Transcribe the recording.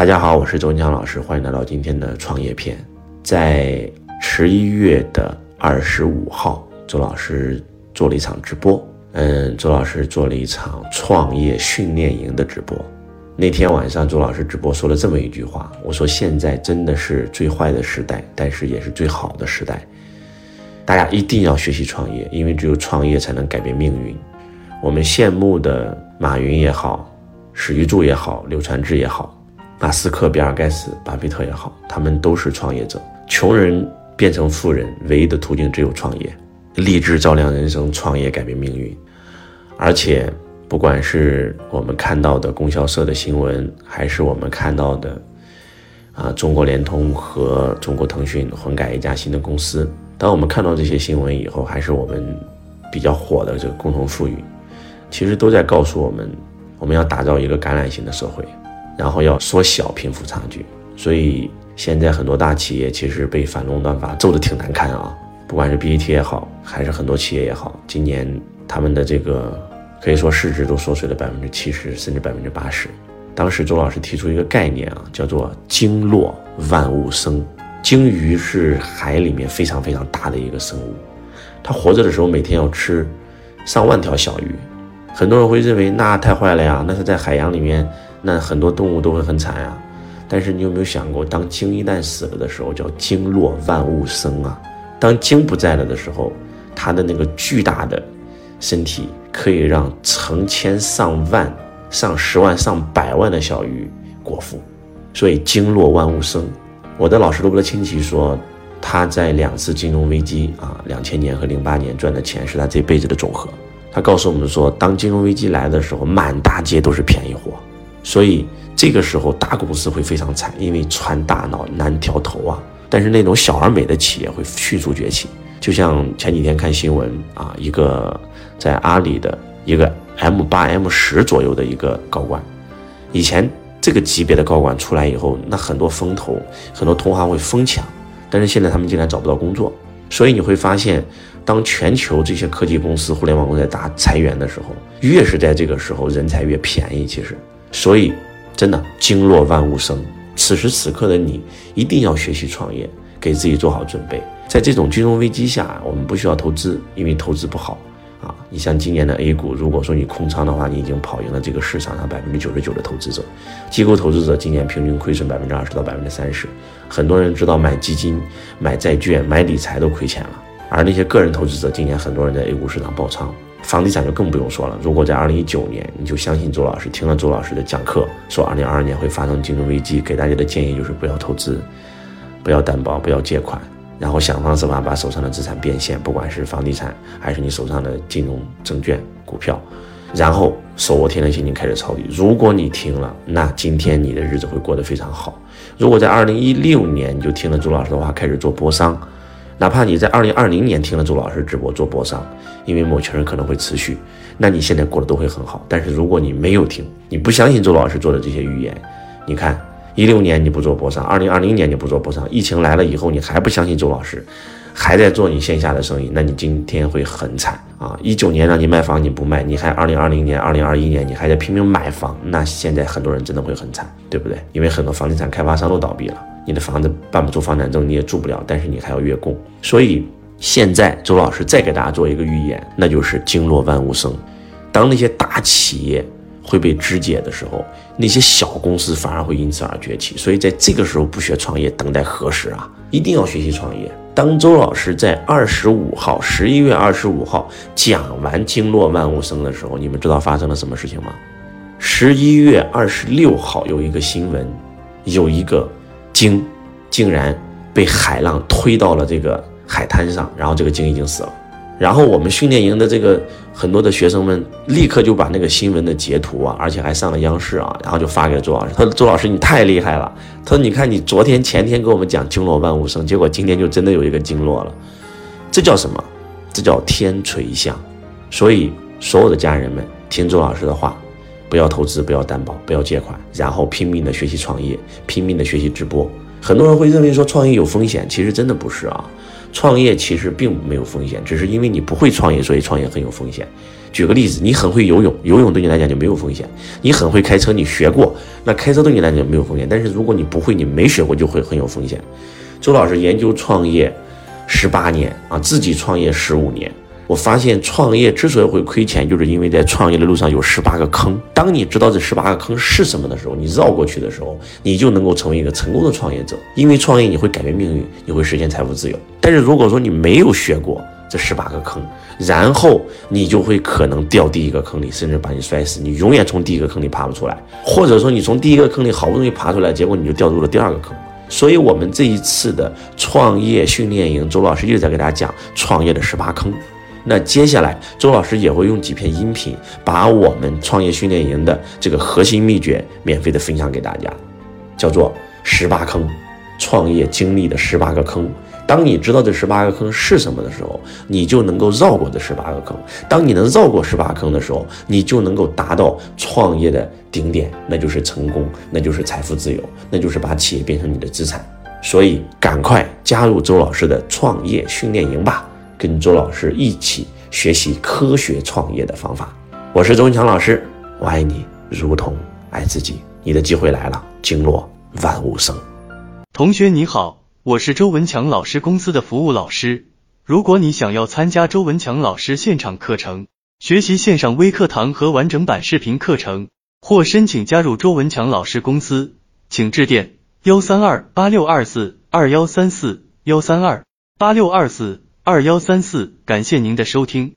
大家好，我是周文强老师，欢迎来到今天的创业篇。在十一月的二十五号，周老师做了一场直播。嗯，周老师做了一场创业训练营的直播。那天晚上，周老师直播说了这么一句话：“我说现在真的是最坏的时代，但是也是最好的时代。大家一定要学习创业，因为只有创业才能改变命运。我们羡慕的马云也好，史玉柱也好，柳传志也好。”马斯克、比尔盖茨、巴菲特也好，他们都是创业者。穷人变成富人，唯一的途径只有创业。励志照亮人生，创业改变命运。而且，不管是我们看到的供销社的新闻，还是我们看到的啊，中国联通和中国腾讯混改一家新的公司，当我们看到这些新闻以后，还是我们比较火的这个共同富裕，其实都在告诉我们，我们要打造一个橄榄型的社会。然后要缩小贫富差距，所以现在很多大企业其实被反垄断法揍得挺难看啊。不管是 BAT 也好，还是很多企业也好，今年他们的这个可以说市值都缩水了百分之七十，甚至百分之八十。当时周老师提出一个概念啊，叫做“鲸落万物生”。鲸鱼是海里面非常非常大的一个生物，它活着的时候每天要吃上万条小鱼。很多人会认为那太坏了呀，那是在海洋里面。那很多动物都会很惨呀，但是你有没有想过，当鲸一旦死了的时候，叫鲸落万物生啊？当鲸不在了的时候，它的那个巨大的身体可以让成千上万、上十万、上百万的小鱼果腹，所以鲸落万物生。我的老师罗伯特清崎说，他在两次金融危机啊，两千年和零八年赚的钱是他这辈子的总和。他告诉我们说，当金融危机来的时候，满大街都是便宜货。所以这个时候大公司会非常惨，因为穿大脑难调头啊。但是那种小而美的企业会迅速崛起。就像前几天看新闻啊，一个在阿里的一个 M 八 M 十左右的一个高管，以前这个级别的高管出来以后，那很多风投、很多同行会疯抢，但是现在他们竟然找不到工作。所以你会发现，当全球这些科技公司、互联网公司在大裁员的时候，越是在这个时候，人才越便宜。其实。所以，真的，经落万物生。此时此刻的你，一定要学习创业，给自己做好准备。在这种金融危机下，我们不需要投资，因为投资不好啊。你像今年的 A 股，如果说你空仓的话，你已经跑赢了这个市场上百分之九十九的投资者。机构投资者今年平均亏损百分之二十到百分之三十。很多人知道买基金、买债券、买理财都亏钱了，而那些个人投资者，今年很多人在 A 股市场爆仓。房地产就更不用说了。如果在二零一九年，你就相信周老师，听了周老师的讲课，说二零二二年会发生金融危机，给大家的建议就是不要投资，不要担保，不要借款，然后想方设法把手上的资产变现，不管是房地产还是你手上的金融证券、股票，然后手握天的现金开始抄底。如果你听了，那今天你的日子会过得非常好。如果在二零一六年你就听了周老师的话，开始做波商。哪怕你在二零二零年听了周老师直播做播商，因为某群人可能会持续，那你现在过得都会很好。但是如果你没有听，你不相信周老师做的这些预言，你看一六年你不做播商，二零二零年你不做播商，疫情来了以后你还不相信周老师，还在做你线下的生意，那你今天会很惨啊！一九年让你卖房你不卖，你还二零二零年、二零二一年你还在拼命买房，那现在很多人真的会很惨，对不对？因为很多房地产开发商都倒闭了。你的房子办不出房产证，你也住不了，但是你还要月供。所以现在周老师再给大家做一个预言，那就是经络万物生。当那些大企业会被肢解的时候，那些小公司反而会因此而崛起。所以在这个时候不学创业，等待何时啊？一定要学习创业。当周老师在二十五号，十一月二十五号讲完经络万物生的时候，你们知道发生了什么事情吗？十一月二十六号有一个新闻，有一个。鲸竟然被海浪推到了这个海滩上，然后这个鲸已经死了。然后我们训练营的这个很多的学生们立刻就把那个新闻的截图啊，而且还上了央视啊，然后就发给了周老师。他说：“周老师，你太厉害了。”他说：“你看，你昨天前天给我们讲经络万物生，结果今天就真的有一个经络了。这叫什么？这叫天垂象。所以所有的家人们听周老师的话。”不要投资，不要担保，不要借款，然后拼命的学习创业，拼命的学习直播。很多人会认为说创业有风险，其实真的不是啊。创业其实并没有风险，只是因为你不会创业，所以创业很有风险。举个例子，你很会游泳，游泳对你来讲就没有风险；你很会开车，你学过，那开车对你来讲没有风险。但是如果你不会，你没学过，就会很有风险。周老师研究创业十八年啊，自己创业十五年。我发现创业之所以会亏钱，就是因为在创业的路上有十八个坑。当你知道这十八个坑是什么的时候，你绕过去的时候，你就能够成为一个成功的创业者。因为创业你会改变命运，你会实现财富自由。但是如果说你没有学过这十八个坑，然后你就会可能掉第一个坑里，甚至把你摔死。你永远从第一个坑里爬不出来，或者说你从第一个坑里好不容易爬出来，结果你就掉入了第二个坑。所以，我们这一次的创业训练营，周老师一直在给大家讲创业的十八坑。那接下来，周老师也会用几篇音频，把我们创业训练营的这个核心秘诀免费的分享给大家，叫做十八坑，创业经历的十八个坑。当你知道这十八个坑是什么的时候，你就能够绕过这十八个坑。当你能绕过十八坑的时候，你就能够达到创业的顶点，那就是成功，那就是财富自由，那就是把企业变成你的资产。所以，赶快加入周老师的创业训练营吧！跟周老师一起学习科学创业的方法。我是周文强老师，我爱你如同爱自己。你的机会来了，经络万物生。同学你好，我是周文强老师公司的服务老师。如果你想要参加周文强老师现场课程，学习线上微课堂和完整版视频课程，或申请加入周文强老师公司，请致电幺三二八六二四二幺三四幺三二八六二四。二幺三四，感谢您的收听。